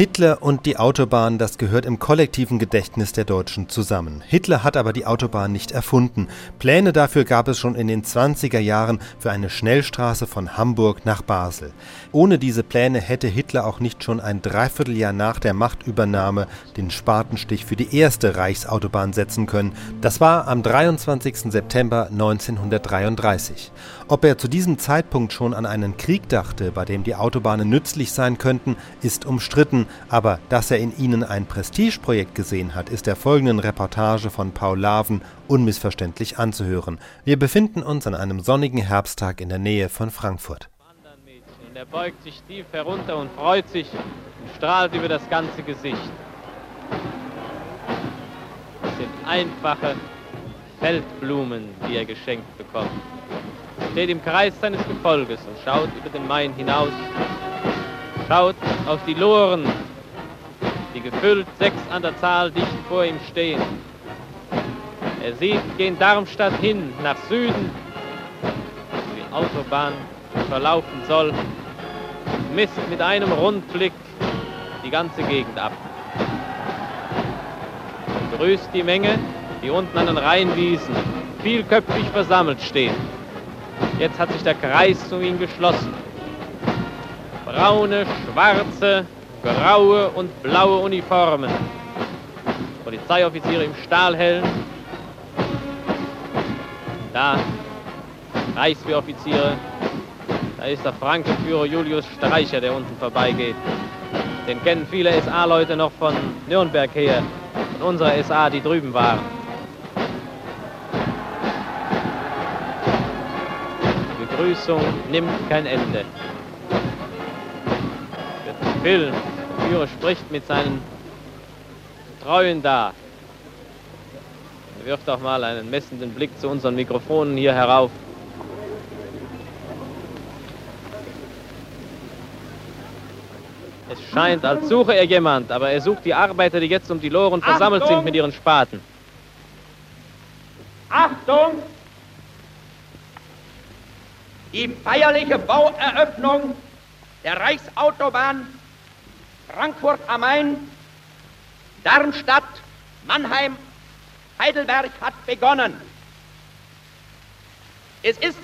Hitler und die Autobahn, das gehört im kollektiven Gedächtnis der Deutschen zusammen. Hitler hat aber die Autobahn nicht erfunden. Pläne dafür gab es schon in den 20er Jahren für eine Schnellstraße von Hamburg nach Basel. Ohne diese Pläne hätte Hitler auch nicht schon ein Dreivierteljahr nach der Machtübernahme den Spatenstich für die erste Reichsautobahn setzen können. Das war am 23. September 1933. Ob er zu diesem Zeitpunkt schon an einen Krieg dachte, bei dem die Autobahnen nützlich sein könnten, ist umstritten aber dass er in ihnen ein Prestigeprojekt gesehen hat, ist der folgenden Reportage von Paul Laven unmissverständlich anzuhören. Wir befinden uns an einem sonnigen Herbsttag in der Nähe von Frankfurt. Er beugt sich tief herunter und freut sich und strahlt über das ganze Gesicht. Das sind einfache Feldblumen, die er geschenkt bekommt. Steht im Kreis seines Gefolges und schaut über den Main hinaus schaut auf die Loren, die gefüllt sechs an der Zahl dicht vor ihm stehen. Er sieht gen Darmstadt hin, nach Süden, wo die Autobahn verlaufen soll, misst mit einem Rundblick die ganze Gegend ab. Er grüßt die Menge, die unten an den Rheinwiesen vielköpfig versammelt stehen. Jetzt hat sich der Kreis zu ihm geschlossen braune, schwarze, graue und blaue Uniformen. Polizeioffiziere im Stahlhelm. Da Reichswehroffiziere. Da ist der Frankenführer Julius Streicher, der unten vorbeigeht. Den kennen viele SA-Leute noch von Nürnberg her, von unserer SA, die drüben waren. Begrüßung nimmt kein Ende. Der Führer spricht mit seinen Treuen da. Er wirft auch mal einen messenden Blick zu unseren Mikrofonen hier herauf. Es scheint, als suche er jemand, aber er sucht die Arbeiter, die jetzt um die Loren versammelt Achtung! sind mit ihren Spaten. Achtung! Die feierliche Baueröffnung der Reichsautobahn Frankfurt am Main, Darmstadt, Mannheim, Heidelberg hat begonnen. Es ist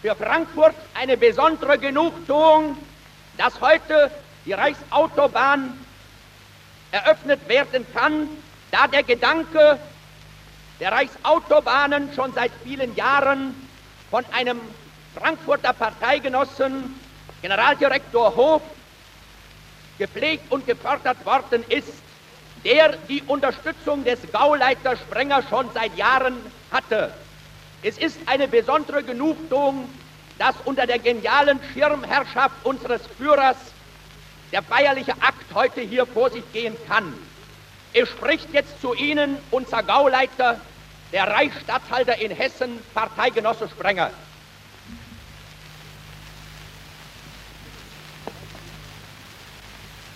für Frankfurt eine besondere Genugtuung, dass heute die Reichsautobahn eröffnet werden kann, da der Gedanke der Reichsautobahnen schon seit vielen Jahren von einem Frankfurter Parteigenossen, Generaldirektor Hof, gepflegt und gefördert worden ist, der die Unterstützung des Gauleiter Sprenger schon seit Jahren hatte. Es ist eine besondere Genugtuung, dass unter der genialen Schirmherrschaft unseres Führers der feierliche Akt heute hier vor sich gehen kann. Es spricht jetzt zu Ihnen unser Gauleiter, der Reichsstatthalter in Hessen, Parteigenosse Sprenger.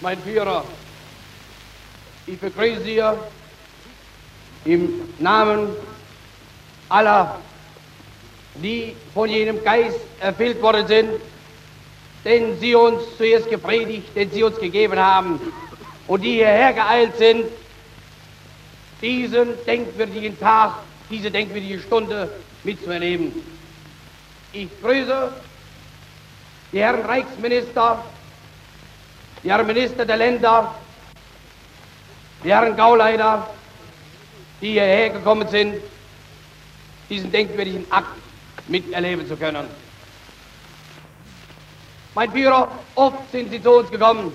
Mein Führer, ich begrüße Sie im Namen aller, die von jenem Geist erfüllt worden sind, den Sie uns zuerst gepredigt, den Sie uns gegeben haben und die hierher geeilt sind, diesen denkwürdigen Tag, diese denkwürdige Stunde mitzuerleben. Ich grüße die Herren Reichsminister, die Herren Minister der Länder, die Herren Gauleiter, die hierher gekommen sind, diesen denkwürdigen Akt miterleben zu können. Mein Führer, oft sind Sie zu uns gekommen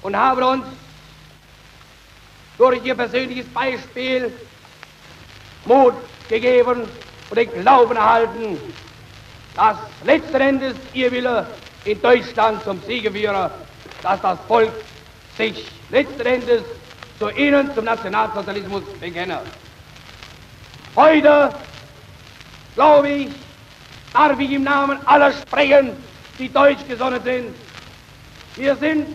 und haben uns durch Ihr persönliches Beispiel Mut gegeben und den Glauben erhalten, dass letzten Endes Ihr Wille in Deutschland zum Siegeführer, dass das Volk sich letzten Endes zu Ihnen, zum Nationalsozialismus bekenne. Heute, glaube ich, darf ich im Namen aller sprechen, die deutsch gesonnen sind. Wir sind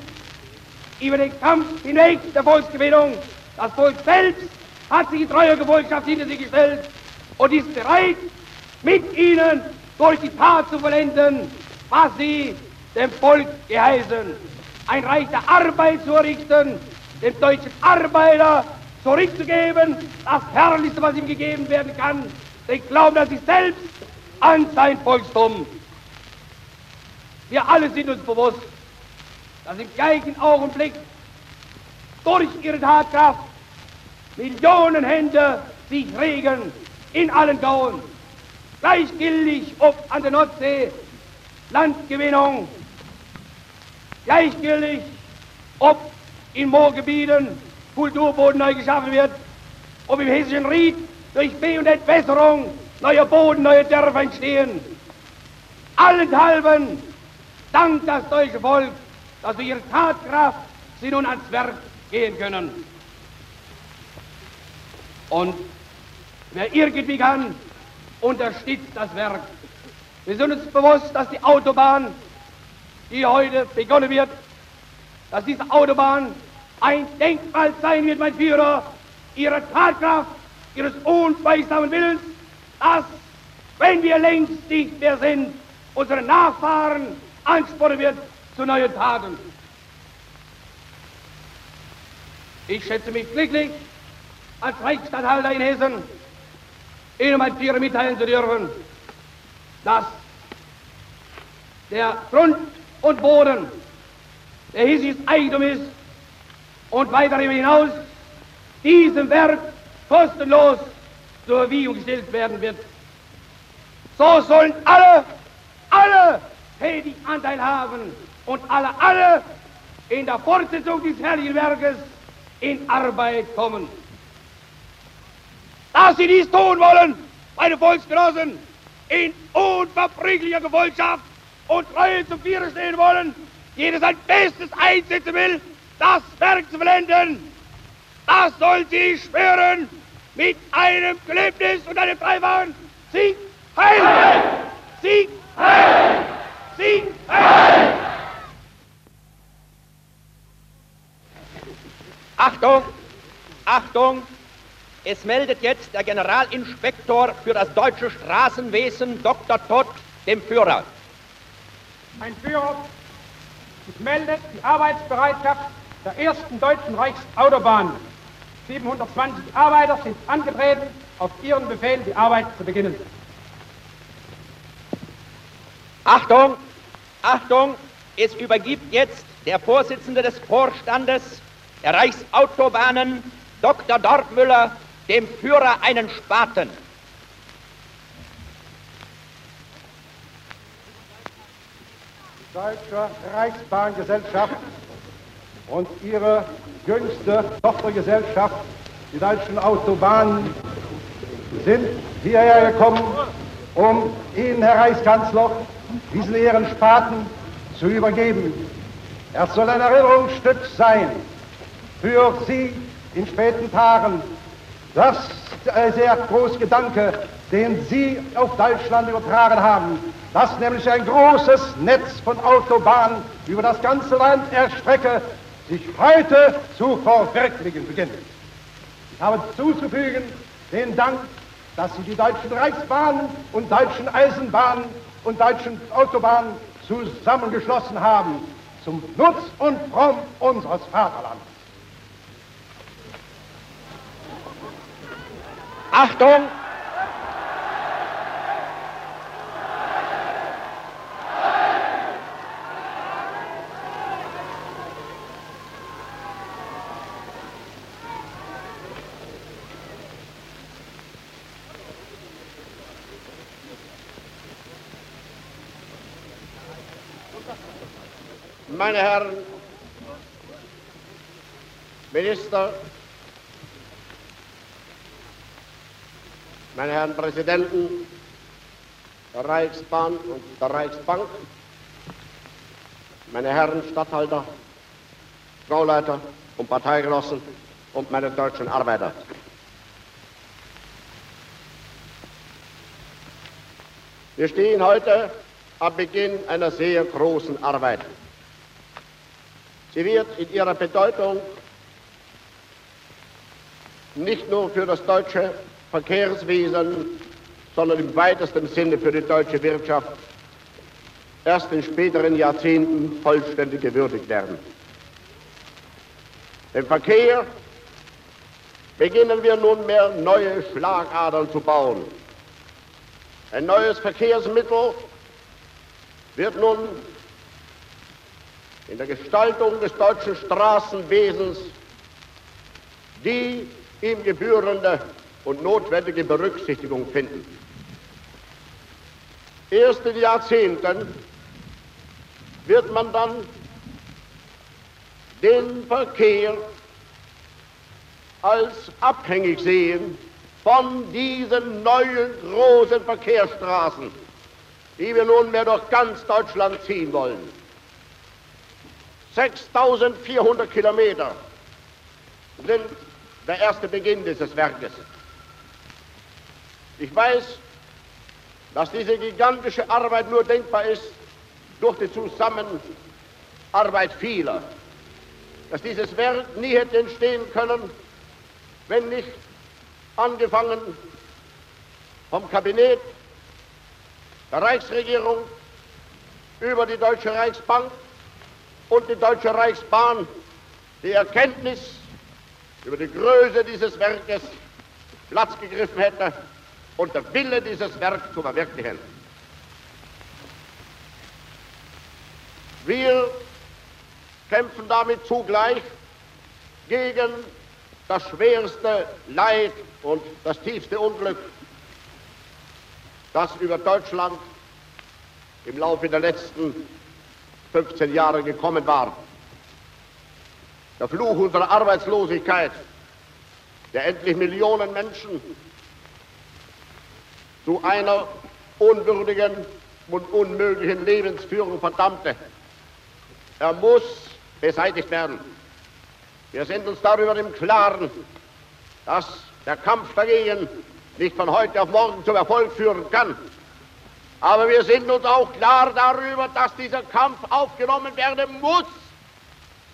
über den Kampf hinweg der Volksgewinnung. Das Volk selbst hat sich in treuer Gefolgschaft hinter sie gestellt und ist bereit, mit ihnen durch die Tat zu vollenden, was sie dem Volk geheißen. ein Reich der Arbeit zu errichten, dem deutschen Arbeiter zurückzugeben, das Herrlichste, was ihm gegeben werden kann, den Glauben an sich selbst, an sein Volkstum. Wir alle sind uns bewusst, dass im gleichen Augenblick durch ihre Tatkraft Millionen Hände sich regen in allen Gauen. Gleichgültig ob an der Nordsee Landgewinnung, gleichgültig ob in Moorgebieten Kulturboden neu geschaffen wird, ob im hessischen Ried durch Be- und Entwässerung neue Boden, neue Dörfer entstehen. Allenthalben dankt das deutsche Volk, dass wir ihre Tatkraft sie nun ans Werk gehen können. Und wer irgendwie kann, unterstützt das Werk. Wir sind uns bewusst, dass die Autobahn, die heute begonnen wird, dass diese Autobahn ein Denkmal sein wird, mein Führer, ihrer Tatkraft, ihres unschweigsamen Willens, dass, wenn wir längst nicht mehr sind, unsere Nachfahren anspornen wird zu neuen Taten. Ich schätze mich glücklich, als Reichsstatthalter in Hessen Ihnen, mein Führer, mitteilen zu dürfen, dass der Grund und Boden der hessisches Eigentum ist und weiter hinaus diesem Werk kostenlos zur Verfügung gestellt werden wird. So sollen alle, alle tätig Anteil haben und alle, alle in der Fortsetzung des herrlichen Werkes in Arbeit kommen. Dass sie dies tun wollen, meine Volksgenossen, in unverbrüchlicher Gefolgschaft und Treue zum Viere stehen wollen, jeder sein Bestes einsetzen will, das Werk zu vollenden, das soll sie schwören mit einem Gelöbnis und einem dreifachen Sieg heil! Sieg heil! Sieg heil! Achtung, Achtung, es meldet jetzt der Generalinspektor für das deutsche Straßenwesen, Dr. Todt, dem Führer. Mein Führer, ich melde die Arbeitsbereitschaft der ersten deutschen Reichsautobahn. 720 Arbeiter sind angetreten, auf Ihren Befehl die Arbeit zu beginnen. Achtung, Achtung, es übergibt jetzt der Vorsitzende des Vorstandes der Reichsautobahnen, Dr. Dortmüller, dem Führer einen Spaten. Deutsche Reichsbahngesellschaft und ihre jüngste Tochtergesellschaft, die deutschen Autobahnen, sind hierher gekommen, um Ihnen, Herr Reichskanzler, diesen Ehrenspaten zu übergeben. Er soll ein Erinnerungsstück sein für Sie in späten Tagen. Das ist ein sehr großer Gedanke, den Sie auf Deutschland übertragen haben, dass nämlich ein großes Netz von Autobahnen über das ganze Land erstrecke, sich heute zu verwirklichen beginnt. Ich habe zuzufügen den Dank, dass Sie die deutschen Reichsbahnen und deutschen Eisenbahnen und deutschen Autobahnen zusammengeschlossen haben zum Nutz und Fromm unseres Vaterlandes. Achtung! Meine Herren Minister, meine Herren Präsidenten der Reichsbahn und der Reichsbank, meine Herren Statthalter, Gauleiter und Parteigenossen und meine deutschen Arbeiter. Wir stehen heute am Beginn einer sehr großen Arbeit. Sie wird in ihrer Bedeutung nicht nur für das deutsche Verkehrswesen, sondern im weitesten Sinne für die deutsche Wirtschaft erst in späteren Jahrzehnten vollständig gewürdigt werden. Im Verkehr beginnen wir nunmehr neue Schlagadern zu bauen. Ein neues Verkehrsmittel wird nun in der Gestaltung des deutschen Straßenwesens die ihm gebührende und notwendige Berücksichtigung finden. Erst in Jahrzehnten wird man dann den Verkehr als abhängig sehen von diesen neuen großen Verkehrsstraßen, die wir nunmehr durch ganz Deutschland ziehen wollen. 6400 Kilometer sind der erste Beginn dieses Werkes. Ich weiß, dass diese gigantische Arbeit nur denkbar ist durch die Zusammenarbeit vieler. Dass dieses Werk nie hätte entstehen können, wenn nicht angefangen vom Kabinett, der Reichsregierung, über die Deutsche Reichsbank und die Deutsche Reichsbahn die Erkenntnis über die Größe dieses Werkes Platz gegriffen hätte und der Wille, dieses Werk zu verwirklichen. Wir kämpfen damit zugleich gegen das schwerste Leid und das tiefste Unglück, das über Deutschland im Laufe der letzten 15 Jahre gekommen war. Der Fluch unserer Arbeitslosigkeit, der endlich Millionen Menschen zu einer unwürdigen und unmöglichen Lebensführung verdammte. Er muss beseitigt werden. Wir sind uns darüber im Klaren, dass der Kampf dagegen nicht von heute auf morgen zum Erfolg führen kann. Aber wir sind uns auch klar darüber, dass dieser Kampf aufgenommen werden muss.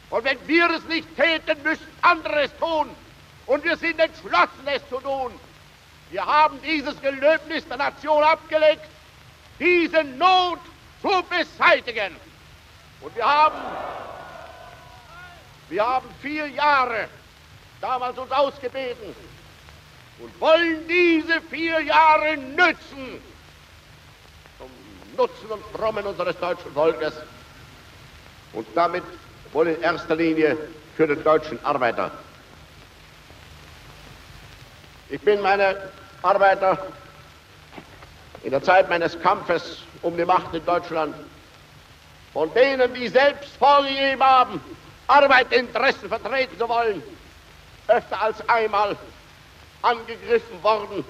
Und wenn wir es nicht täten, müssten andere es tun. Und wir sind entschlossen, es zu tun. Wir haben dieses Gelöbnis der Nation abgelegt, diese Not zu beseitigen. Und wir haben wir haben vier Jahre damals uns ausgebeten und wollen diese vier Jahre nützen zum Nutzen und Frommen unseres deutschen Volkes und damit wohl in erster Linie für den deutschen Arbeiter. Ich bin meine Arbeiter in der Zeit meines Kampfes um die Macht in Deutschland von denen, die selbst vorgegeben haben, Arbeiterinteressen vertreten zu wollen, öfter als einmal angegriffen worden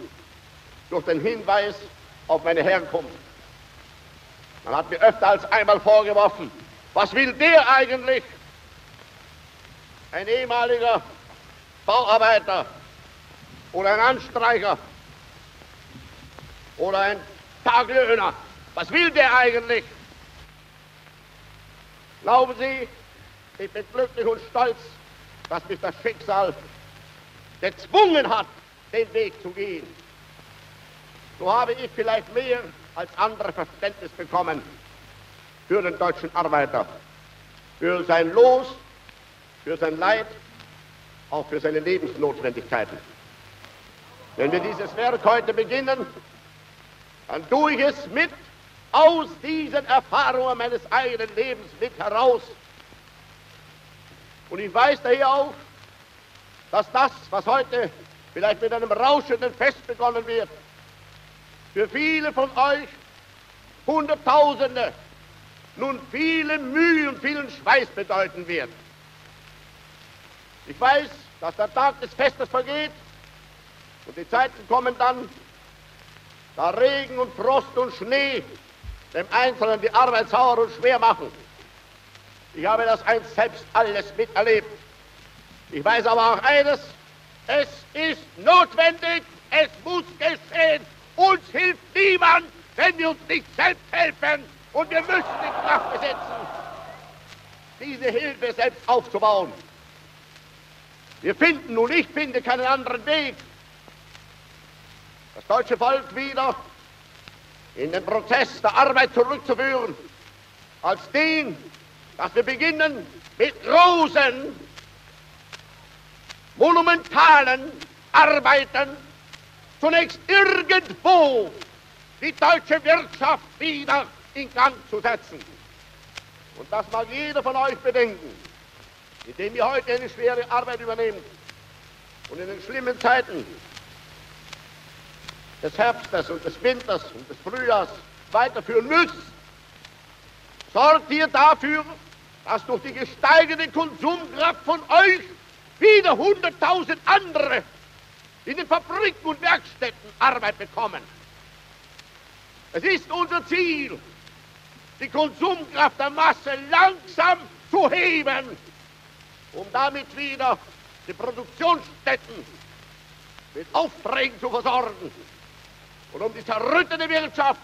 durch den Hinweis auf meine Herkunft. Man hat mir öfter als einmal vorgeworfen, was will der eigentlich? Ein ehemaliger Bauarbeiter oder ein Anstreicher oder ein Taglöhner. Was will der eigentlich? Glauben Sie, ich bin glücklich und stolz, dass mich das Schicksal gezwungen hat, den Weg zu gehen. So habe ich vielleicht mehr als andere Verständnis bekommen für den deutschen Arbeiter, für sein Los, für sein Leid, auch für seine Lebensnotwendigkeiten. Wenn wir dieses Werk heute beginnen, dann tue ich es mit aus diesen Erfahrungen meines eigenen Lebens mit heraus und ich weiß daher auch, dass das, was heute vielleicht mit einem rauschenden Fest begonnen wird, für viele von euch Hunderttausende nun viele Mühe und vielen Schweiß bedeuten wird. Ich weiß, dass der Tag des Festes vergeht und die Zeiten kommen dann, da Regen und Frost und Schnee dem Einzelnen die Arbeit sauer und schwer machen. Ich habe das einst selbst alles miterlebt. Ich weiß aber auch eines, es ist notwendig, es muss geschehen. Uns hilft niemand, wenn wir uns nicht selbst helfen und wir müssen in Kraft setzen, diese Hilfe selbst aufzubauen. Wir finden nun, ich finde keinen anderen Weg, deutsche Volk wieder in den Prozess der Arbeit zurückzuführen, als den, dass wir beginnen mit großen, monumentalen Arbeiten zunächst irgendwo die deutsche Wirtschaft wieder in Gang zu setzen. Und das mag jeder von euch bedenken, indem ihr heute eine schwere Arbeit übernehmt und in den schlimmen Zeiten des Herbstes und des Winters und des Frühjahrs weiterführen müsst, sorgt ihr dafür, dass durch die gesteigerte Konsumkraft von euch wieder hunderttausend andere in den Fabriken und Werkstätten Arbeit bekommen. Es ist unser Ziel, die Konsumkraft der Masse langsam zu heben, um damit wieder die Produktionsstätten mit Aufträgen zu versorgen und um die zerrüttete Wirtschaft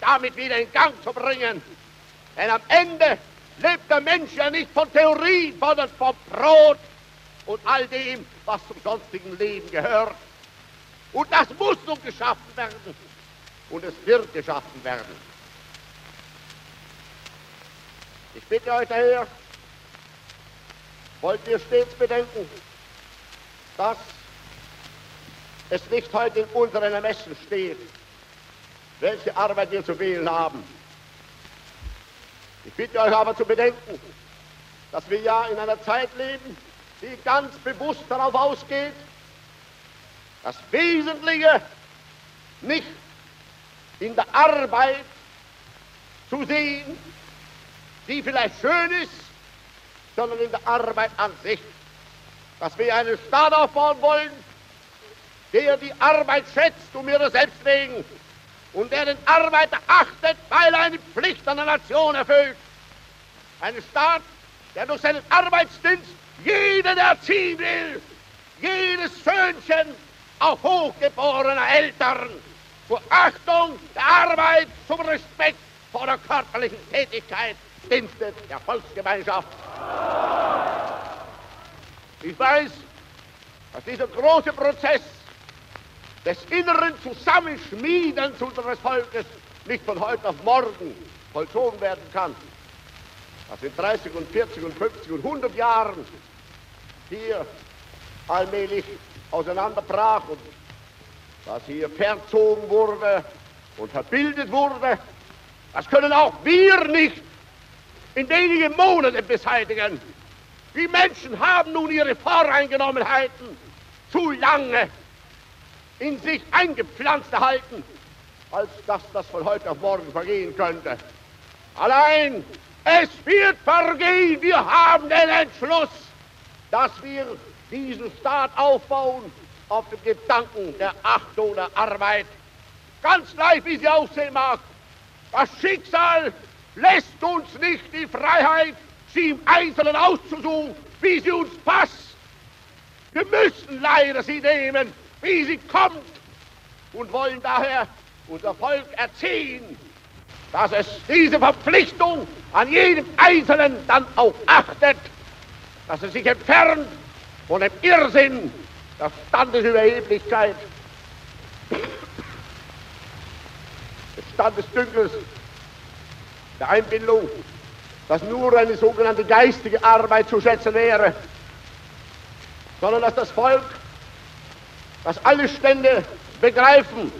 damit wieder in Gang zu bringen. Denn am Ende lebt der Mensch ja nicht von Theorie, sondern vom Brot und all dem, was zum sonstigen Leben gehört. Und das muss nun geschaffen werden. Und es wird geschaffen werden. Ich bitte euch daher, wollt ihr stets bedenken, dass es nicht heute in unseren Ermessen steht, welche Arbeit wir zu wählen haben. Ich bitte euch aber zu bedenken, dass wir ja in einer Zeit leben, die ganz bewusst darauf ausgeht, das Wesentliche nicht in der Arbeit zu sehen, die vielleicht schön ist, sondern in der Arbeit an sich. Dass wir einen Staat aufbauen wollen, der die Arbeit schätzt um ihrer selbst wegen und der den Arbeiter achtet, weil er eine Pflicht an der Nation erfüllt. Ein Staat, der durch seinen Arbeitsdienst jeden erziehen will, jedes Söhnchen auch hochgeborener Eltern zur Achtung der Arbeit, zum Respekt vor der körperlichen Tätigkeit dienstet der Volksgemeinschaft. Ich weiß, dass dieser große Prozess des inneren Zusammenschmiedens unseres Volkes nicht von heute auf morgen vollzogen werden kann. Dass in 30 und 40 und 50 und 100 Jahren hier allmählich auseinanderbrach und dass hier verzogen wurde und verbildet wurde, das können auch wir nicht in wenigen Monaten beseitigen. Die Menschen haben nun ihre Voreingenommenheiten zu lange in sich eingepflanzt erhalten, als dass das von heute auf morgen vergehen könnte. Allein, es wird vergehen. Wir haben den Entschluss, dass wir diesen Staat aufbauen auf dem Gedanken der Achtung der Arbeit. Ganz gleich, wie sie aussehen mag. Das Schicksal lässt uns nicht die Freiheit, sie im Einzelnen auszusuchen, wie sie uns passt. Wir müssen leider sie nehmen, wie sie kommt und wollen daher unser Volk erziehen, dass es diese Verpflichtung an jedem Einzelnen dann auch achtet, dass es sich entfernt von dem Irrsinn der Standesüberheblichkeit, des Standesdünkels, der Einbildung, dass nur eine sogenannte geistige Arbeit zu schätzen wäre, sondern dass das Volk, dass alle Stände begreifen,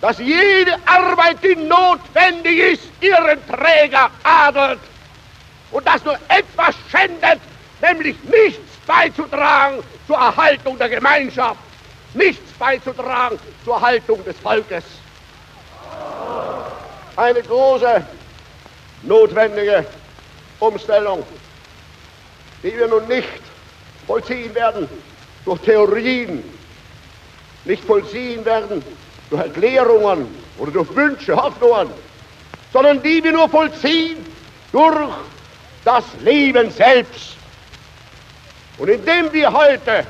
dass jede Arbeit, die notwendig ist, ihren Träger adelt und dass nur etwas schändet, nämlich nichts beizutragen zur Erhaltung der Gemeinschaft, nichts beizutragen zur Erhaltung des Volkes. Eine große, notwendige Umstellung, die wir nun nicht vollziehen werden durch Theorien, nicht vollziehen werden durch Erklärungen oder durch Wünsche, Hoffnungen, sondern die wir nur vollziehen durch das Leben selbst. Und indem wir heute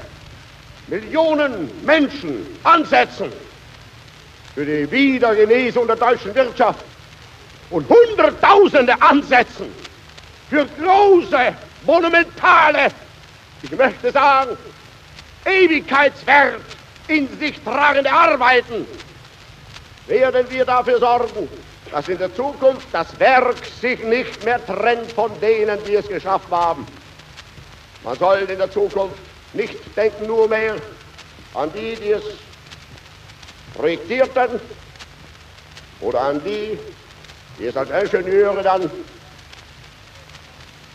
Millionen Menschen ansetzen für die Wiedergenesung der deutschen Wirtschaft und Hunderttausende ansetzen für große, monumentale, ich möchte sagen, Ewigkeitswert in sich tragende Arbeiten, werden wir dafür sorgen, dass in der Zukunft das Werk sich nicht mehr trennt von denen, die es geschaffen haben. Man soll in der Zukunft nicht denken nur mehr an die, die es projektierten oder an die, die es als Ingenieure dann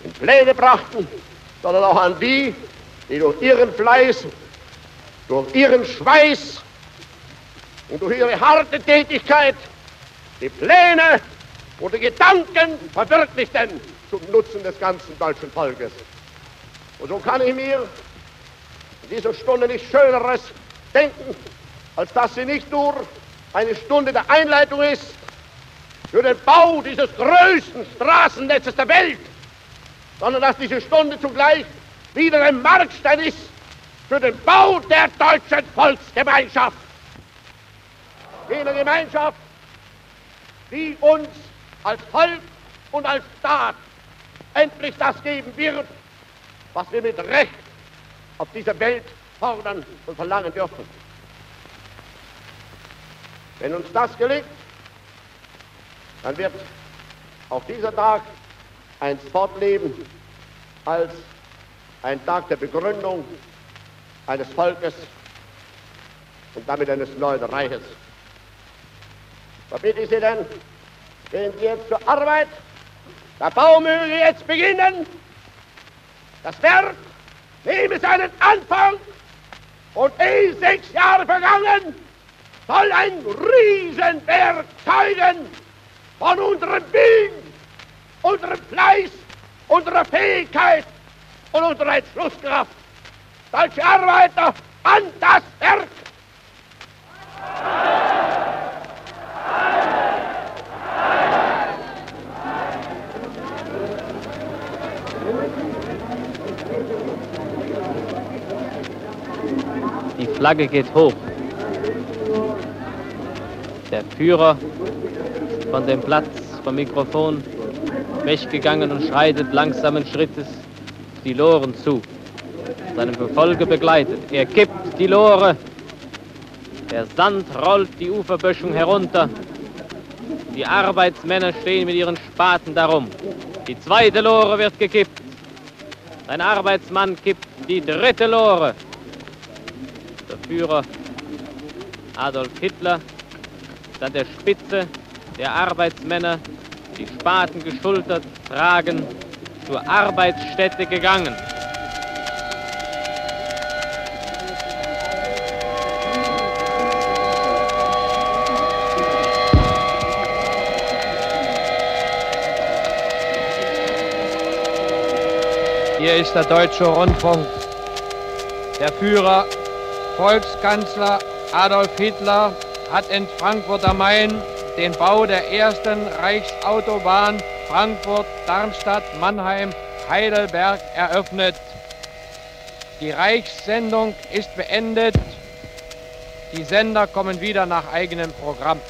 in Pläne brachten, sondern auch an die, die durch ihren Fleiß, durch ihren Schweiß und durch ihre harte Tätigkeit die Pläne und die Gedanken verwirklichten zum Nutzen des ganzen deutschen Volkes. Und so kann ich mir in dieser Stunde nichts Schöneres denken, als dass sie nicht nur eine Stunde der Einleitung ist für den Bau dieses größten Straßennetzes der Welt, sondern dass diese Stunde zugleich wieder ein Markstein ist für den Bau der deutschen Volksgemeinschaft. Jener Gemeinschaft, die uns als Volk und als Staat endlich das geben wird, was wir mit Recht auf dieser Welt fordern und verlangen dürfen. Wenn uns das gelingt, dann wird auch dieser Tag einst fortleben als ein Tag der Begründung eines Volkes und damit eines neuen Reiches. Verbitte ich Sie denn, gehen Sie jetzt zur Arbeit, der Bau möge jetzt beginnen, das Werk nehme seinen Anfang und ehe sechs Jahre vergangen, soll ein Riesenwerk zeugen von unserem Willen, unserem Fleiß, unserer Fähigkeit und unserer Entschlusskraft. Deutsche Arbeiter an das Werk! Die Flagge geht hoch. Der Führer von dem Platz vom Mikrofon weggegangen und schreitet langsamen Schrittes die Loren zu. Seinem Gefolge begleitet. Er kippt die Lore. Der Sand rollt die Uferböschung herunter. Die Arbeitsmänner stehen mit ihren Spaten darum. Die zweite Lore wird gekippt. Ein Arbeitsmann kippt die dritte Lore. Der Führer Adolf Hitler ist an der Spitze der Arbeitsmänner, die Spaten geschultert tragen, zur Arbeitsstätte gegangen. Hier ist der Deutsche Rundfunk. Der Führer, Volkskanzler Adolf Hitler hat in Frankfurt am Main den Bau der ersten Reichsautobahn Frankfurt-Darmstadt-Mannheim-Heidelberg eröffnet. Die Reichssendung ist beendet. Die Sender kommen wieder nach eigenem Programm.